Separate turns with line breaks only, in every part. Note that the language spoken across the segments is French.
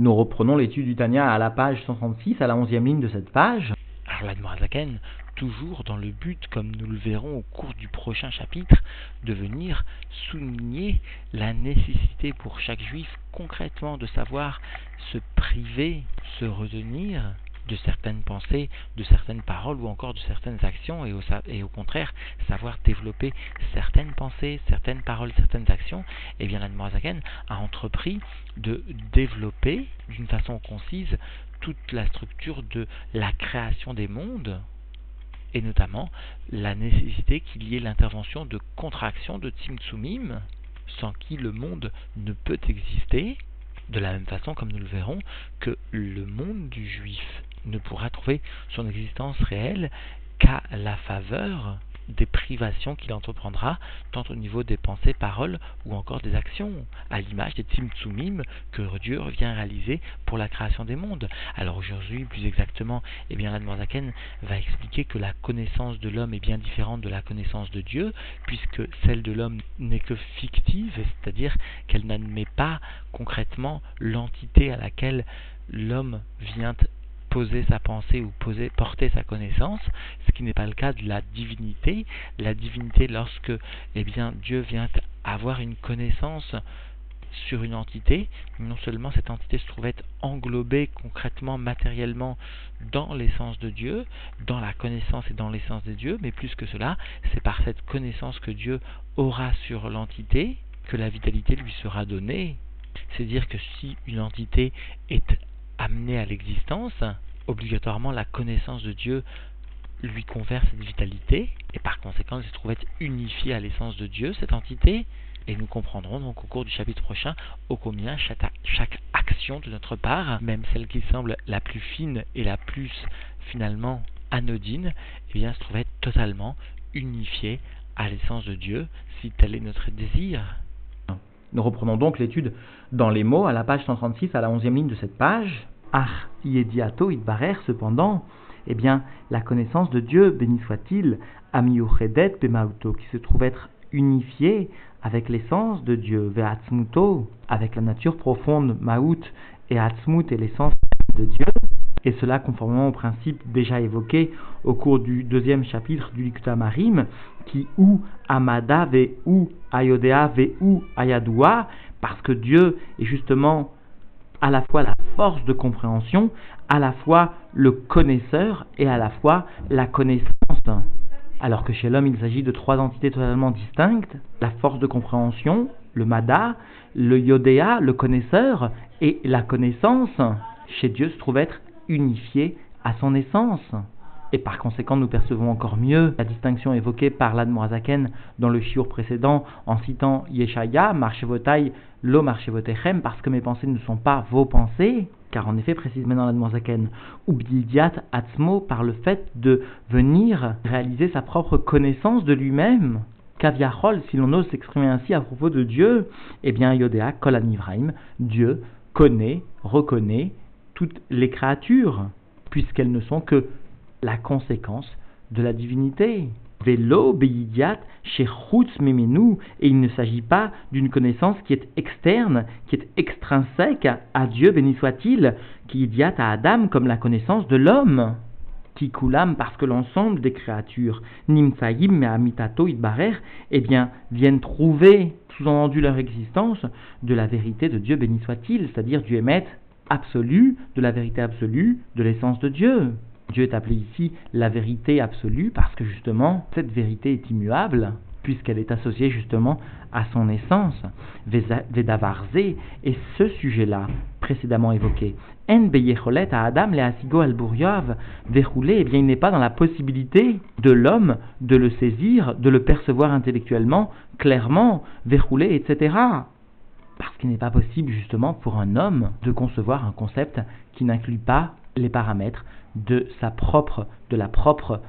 Nous reprenons l'étude du Tania à la page 136, à la 11e ligne de cette page.
Alors l'Admorazaken, toujours dans le but, comme nous le verrons au cours du prochain chapitre, de venir souligner la nécessité pour chaque juif concrètement de savoir se priver, se retenir de certaines pensées, de certaines paroles ou encore de certaines actions et au, contraire savoir développer certaines pensées, certaines paroles, certaines actions, et eh bien l'Admorazaken a entrepris de développer d'une façon concise toute la structure de la création des mondes et notamment la nécessité qu'il y ait l'intervention de contraction de Tzimtzumim sans qui le monde ne peut exister, de la même façon comme nous le verrons que le monde du juif ne pourra trouver son existence réelle qu'à la faveur des privations qu'il entreprendra, tant au niveau des pensées, paroles ou encore des actions, à l'image des Tzimtzumim que Dieu vient réaliser pour la création des mondes. Alors aujourd'hui, plus exactement, eh bien, va expliquer que la connaissance de l'homme est bien différente de la connaissance de Dieu, puisque celle de l'homme n'est que fictive, c'est-à-dire qu'elle n'admet pas concrètement l'entité à laquelle l'homme vient poser sa pensée ou poser, porter sa connaissance, ce qui n'est pas le cas de la divinité. La divinité, lorsque eh bien, Dieu vient avoir une connaissance sur une entité, non seulement cette entité se trouve être englobée concrètement, matériellement dans l'essence de Dieu, dans la connaissance et dans l'essence de Dieu, mais plus que cela, c'est par cette connaissance que Dieu aura sur l'entité que la vitalité lui sera donnée. C'est dire que si une entité est amené à l'existence, obligatoirement la connaissance de Dieu lui confère cette vitalité, et par conséquent elle se trouve être unifiée à l'essence de Dieu, cette entité, et nous comprendrons donc au cours du chapitre prochain au combien chaque, action de notre part, même celle qui semble la plus fine et la plus finalement anodine, eh bien se trouve être totalement unifiée à l'essence de Dieu, si tel est notre désir.
Nous reprenons donc l'étude dans les mots à la page 136 à la 11e ligne de cette page. Ah, yediato itbarer cependant, eh bien, la connaissance de Dieu, béni soit-il, amiuchedet bemauto, qui se trouve être unifiée avec l'essence de Dieu, ve'atzmuto, avec la nature profonde, maout, et atzmut et l'essence de Dieu, et cela conformément au principe déjà évoqué au cours du deuxième chapitre du Likta Marim, qui ou Amada ve ou Ayodea ve ou Ayadua, parce que Dieu est justement à la fois la force de compréhension, à la fois le connaisseur et à la fois la connaissance. Alors que chez l'homme, il s'agit de trois entités totalement distinctes, la force de compréhension, le mada, le yodéa, le connaisseur, et la connaissance, chez Dieu, se trouve être unifié à son essence. Et par conséquent, nous percevons encore mieux la distinction évoquée par l'Admorazaken dans le shiur précédent en citant Yeshaya, Marchevotai, Lo Marchevotechem, parce que mes pensées ne sont pas vos pensées, car en effet, précisément dans l'Admorazaken, ou Bidiat Atzmo, par le fait de venir réaliser sa propre connaissance de lui-même. Kaviachol, si l'on ose s'exprimer ainsi à propos de Dieu, eh bien, Yodea Kolanivraim, Dieu connaît, reconnaît toutes les créatures, puisqu'elles ne sont que la conséquence de la divinité. Velo beidiat memenu, et il ne s'agit pas d'une connaissance qui est externe, qui est extrinsèque à Dieu, béni soit-il, qui idiat à Adam comme la connaissance de l'homme. Qui coulam parce que l'ensemble des créatures, nimsaïm mais amitato idbarer, eh bien, viennent trouver, sous-entendu leur existence, de la vérité de Dieu, béni soit-il, c'est-à-dire du émet absolu, de la vérité absolue, de l'essence de Dieu. Dieu est appelé ici la vérité absolue parce que justement cette vérité est immuable puisqu'elle est associée justement à son essence. Vedavarze et ce sujet-là précédemment évoqué. En beyecholet à Adam le asigo al verroulé, eh bien il n'est pas dans la possibilité de l'homme de le saisir, de le percevoir intellectuellement, clairement, verroulé, etc. Parce qu'il n'est pas possible justement pour un homme de concevoir un concept qui n'inclut pas les paramètres de sa propre, de la propre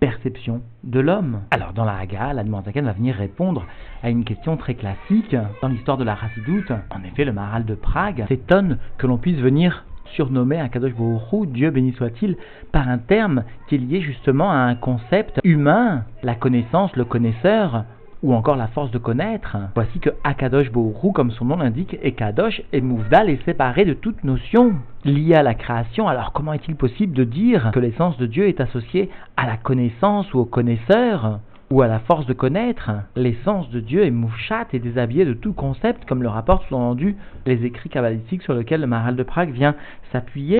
perception de l'homme. Alors dans la Haga, la Zaken va venir répondre à une question très classique dans l'histoire de la Racidoute. En effet, le Maral de Prague s'étonne que l'on puisse venir surnommer un Kadosh Baruch Dieu béni soit-il, par un terme qui est lié justement à un concept humain, la connaissance, le connaisseur,
ou encore la force de connaître. Voici que Akadosh Bohru, comme son nom l'indique, est Kadosh et Mouvdal est séparé de toute notion liée à la création. Alors comment est-il possible de dire que l'essence de Dieu est associée à la connaissance ou au connaisseur ou à la force de connaître, l'essence de Dieu est mouchat et déshabillée de tout concept, comme le rapportent sous-entendu les écrits kabbalistiques sur lesquels le Maral de Prague vient s'appuyer.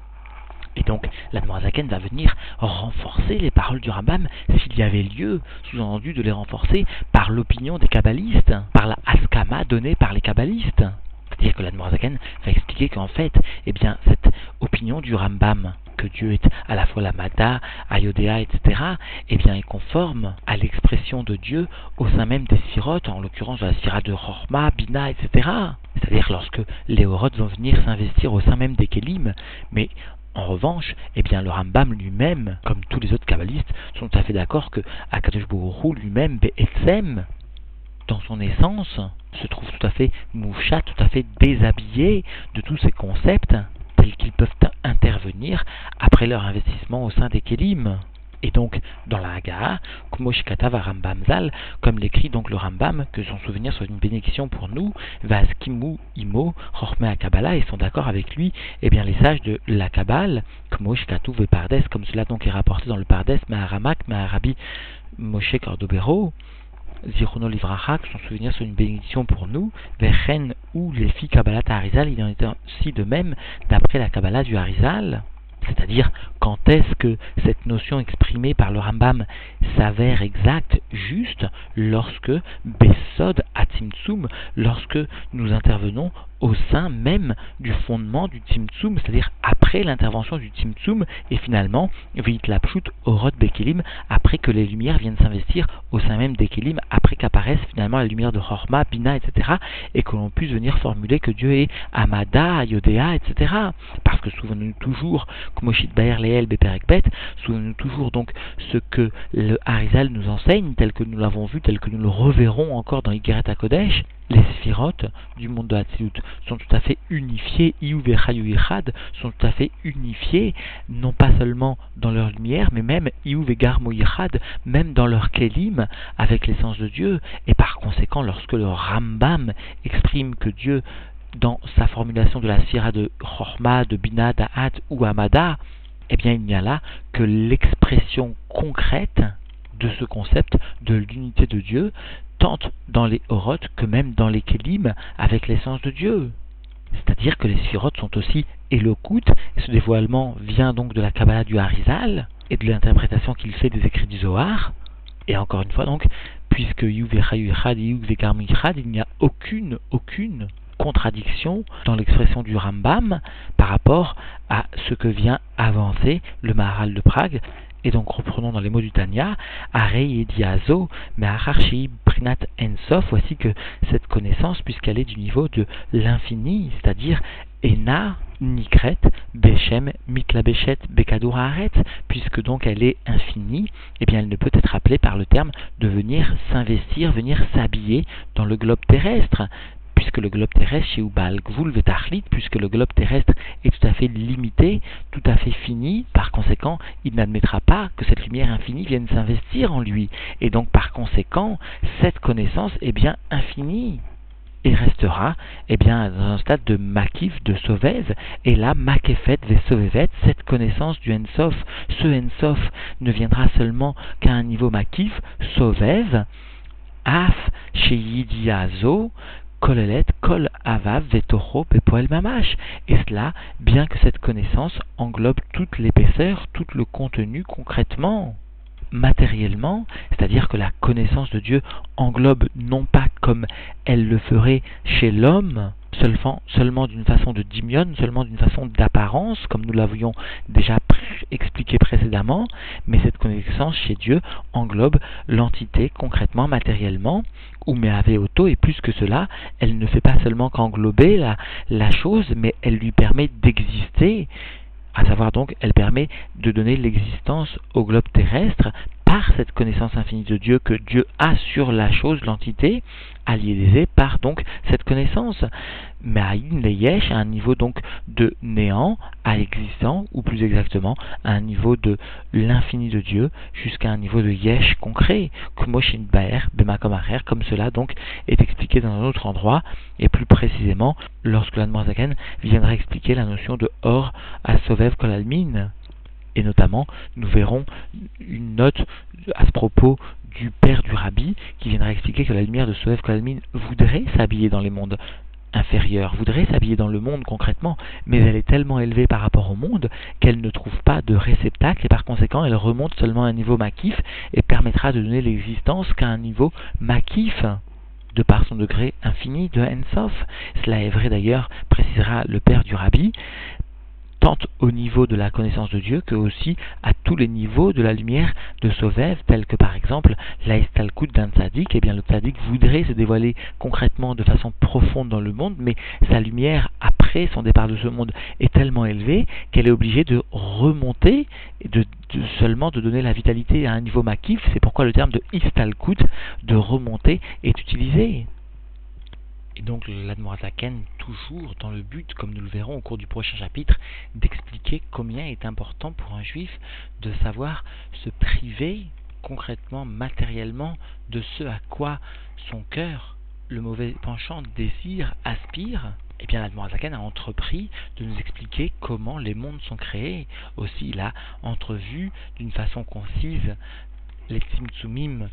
Et donc, la Zaken va venir renforcer les paroles du Rambam s'il y avait lieu, sous-entendu, de les renforcer par l'opinion des kabbalistes, par la askama donnée par les kabbalistes. C'est-à-dire que la Zaken va expliquer qu'en fait, eh bien, cette opinion du Rambam, que Dieu est à la fois la Mada, Ayodéa, etc., eh bien, est conforme à l'expression de Dieu au sein même des sirotes, en l'occurrence la sira de Rorma, Bina, etc. C'est-à-dire lorsque les Horotes vont venir s'investir au sein même des Kélim, mais en revanche, eh bien, le Rambam lui-même, comme tous les autres kabbalistes, sont tout à fait d'accord que Akadosh Baruch lui-même, Be'etzem, dans son essence, se trouve tout à fait moucha, tout à fait déshabillé de tous ces concepts tels qu'ils peuvent intervenir après leur investissement au sein des Kélim. Et donc, dans la Haga, va Rambam Zal, comme l'écrit donc le Rambam, que son souvenir soit une bénédiction pour nous, Vaskimu Imo, Chorme Kabbalah, et sont d'accord avec lui, et eh bien les sages de la Kabbale, Kmoshkatu Pardes, comme cela donc est rapporté dans le Pardes, Maharamak, Maharabi Moshe Cordobero, Zirono Livracha, que son souvenir soit une bénédiction pour nous, Vechen ou les filles Kabbalah Harizal, il en est ainsi de même d'après la Kabbalah du Harizal. C'est-à-dire, quand est-ce que cette notion exprimée par le Rambam s'avère exacte, juste, lorsque Besod Atimtsum, lorsque nous intervenons au sein même du fondement du Tzimtzum, c'est-à-dire après l'intervention du Tzimtzum, et finalement, Vit Lapshut Orot Bekelim, après que les lumières viennent s'investir au sein même des Kelim, après qu'apparaisse finalement la lumière de Chorma, Bina, etc., et que l'on puisse venir formuler que Dieu est Amada, Yodéa, etc. Parce que souvenons-nous toujours, Kmoshit Baer Leel Beperekbet, souvenons-nous toujours donc ce que le Harizal nous enseigne, tel que nous l'avons vu, tel que nous le reverrons encore dans Igeret Kodesh, les sphirotes du monde de Hatzilut sont tout à fait unifiés, Iou sont tout à fait unifiés, non pas seulement dans leur lumière, mais même Iou même dans leur Kelim, avec l'essence de Dieu, et par conséquent, lorsque le Rambam exprime que Dieu, dans sa formulation de la sphira de Chorma, de Bina, d'Ahat ou Amada, eh bien il n'y a là que l'expression concrète de ce concept de l'unité de Dieu, tant dans les Oroth que même dans les Kélim avec l'essence de Dieu. C'est-à-dire que les sphirotes sont aussi éloquentes, et ce dévoilement vient donc de la Kabbalah du Harizal et de l'interprétation qu'il fait des écrits du Zohar. Et encore une fois donc, puisque il n'y a aucune, aucune contradiction dans l'expression du Rambam par rapport à ce que vient avancer le Maharal de Prague et donc reprenons dans les mots du Tanya, Arei et Diazo, mais Ararchi Prinat Ensof, voici que cette connaissance, puisqu'elle est du niveau de l'infini, c'est-à-dire Ena, Nikret, Bechem, Mitlabechet, Bekadour puisque donc elle est infinie, eh bien elle ne peut être appelée par le terme de venir s'investir, venir s'habiller dans le globe terrestre puisque le globe terrestre chez Ubal Gvul Vetachlit, puisque le globe terrestre est tout à fait limité, tout à fait fini, par conséquent, il n'admettra pas que cette lumière infinie vienne s'investir en lui. Et donc, par conséquent, cette connaissance est bien infinie et restera eh bien, dans un stade de makif, de sauvez, et là, makefet ve cette connaissance du ensof, ce ensof ne viendra seulement qu'à un niveau makif, sauvez, af sheyidiazo, Kolelet, Et cela, bien que cette connaissance englobe toute l'épaisseur, tout le contenu concrètement matériellement, c'est-à-dire que la connaissance de Dieu englobe non pas comme elle le ferait chez l'homme, seulement, d'une façon de dimion, seulement d'une façon d'apparence, comme nous l'avions déjà expliqué précédemment, mais cette connaissance chez Dieu englobe l'entité concrètement, matériellement, ou auto, et plus que cela, elle ne fait pas seulement qu'englober la chose, mais elle lui permet d'exister, à savoir donc, elle permet de donner l'existence au globe terrestre par cette connaissance infinie de Dieu que Dieu a sur la chose, l'entité, alliée par donc cette connaissance. Mais à Yesh, à un niveau donc de néant à existant, ou plus exactement, à un niveau de l'infini de Dieu, jusqu'à un niveau de Yesh concret, comme cela donc est expliqué dans un autre endroit, et plus précisément lorsque l'Admorzaken viendra expliquer la notion de Or à Sovev Kolalmin. Et notamment, nous verrons une note à ce propos du père du rabbi qui viendra expliquer que la lumière de Soev Kolalmin voudrait s'habiller dans les mondes inférieurs, voudrait s'habiller dans le monde concrètement, mais elle est tellement élevée par rapport au monde qu'elle ne trouve pas de réceptacle et par conséquent elle remonte seulement à un niveau makif et permettra de donner l'existence qu'à un niveau makif de par son degré infini de Ensof. Cela est vrai d'ailleurs, précisera le père du rabbi, tant au niveau de la connaissance de Dieu que aussi à tous les niveaux de la lumière de Sovev, tels que par exemple l'Aestalkut d'un tzaddik, et eh bien le tzaddik voudrait se dévoiler concrètement de façon profonde dans le monde, mais sa lumière après son départ de ce monde est tellement élevée qu'elle est obligée de remonter, de, de, seulement de donner la vitalité à un niveau makif, c'est pourquoi le terme de Istalkut, de remonter, est utilisé. Et donc l'Admorazaken, toujours dans le but, comme nous le verrons au cours du prochain chapitre, d'expliquer combien est important pour un juif de savoir se priver concrètement, matériellement, de ce à quoi son cœur, le mauvais penchant, désire, aspire, eh bien, l'Admorazaken a entrepris de nous expliquer comment les mondes sont créés. Aussi, il a entrevu d'une façon concise les Tzimtzumim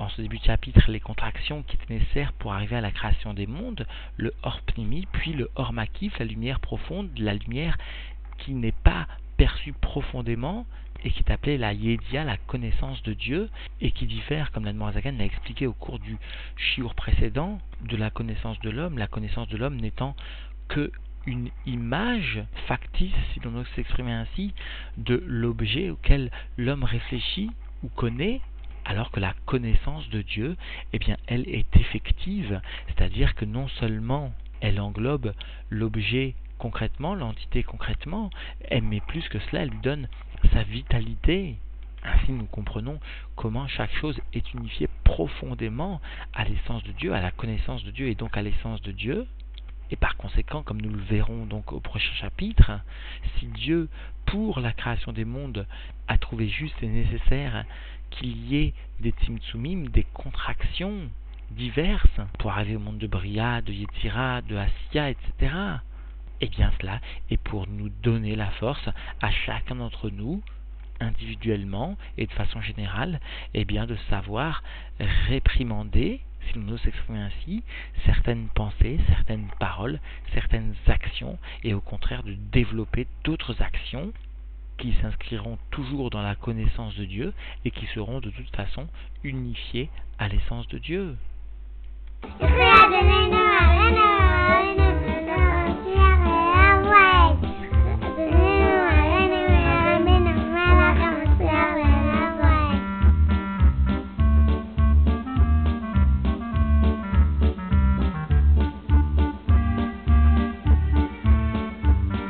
en ce début de chapitre les contractions qui étaient nécessaires pour arriver à la création des mondes, le hors pnimi, puis le hors makif, la lumière profonde, la lumière qui n'est pas perçue profondément et qui est appelée la yedia, la connaissance de Dieu, et qui diffère, comme l'Admorazagan l'a expliqué au cours du shiur précédent, de la connaissance de l'homme, la connaissance de l'homme n'étant que une image factice, si l'on ose s'exprimer ainsi, de l'objet auquel l'homme réfléchit ou connaît, alors que la connaissance de Dieu, eh bien, elle est effective, c'est-à-dire que non seulement elle englobe l'objet concrètement, l'entité concrètement, mais plus que cela, elle lui donne sa vitalité. Ainsi, nous comprenons comment chaque chose est unifiée profondément à l'essence de Dieu, à la connaissance de Dieu et donc à l'essence de Dieu. Et par conséquent, comme nous le verrons donc au prochain chapitre, si Dieu, pour la création des mondes, a trouvé juste et nécessaire qu'il y ait des tzimtzumim, des contractions diverses pour arriver au monde de Bria, de Yetzira, de Asya, etc. Et eh bien cela est pour nous donner la force à chacun d'entre nous, individuellement et de façon générale, eh bien de savoir réprimander, si nous nous exprimons ainsi, certaines pensées, certaines paroles, certaines actions, et au contraire de développer d'autres actions qui s'inscriront toujours dans la connaissance de Dieu et qui seront de toute façon unifiés à l'essence de Dieu.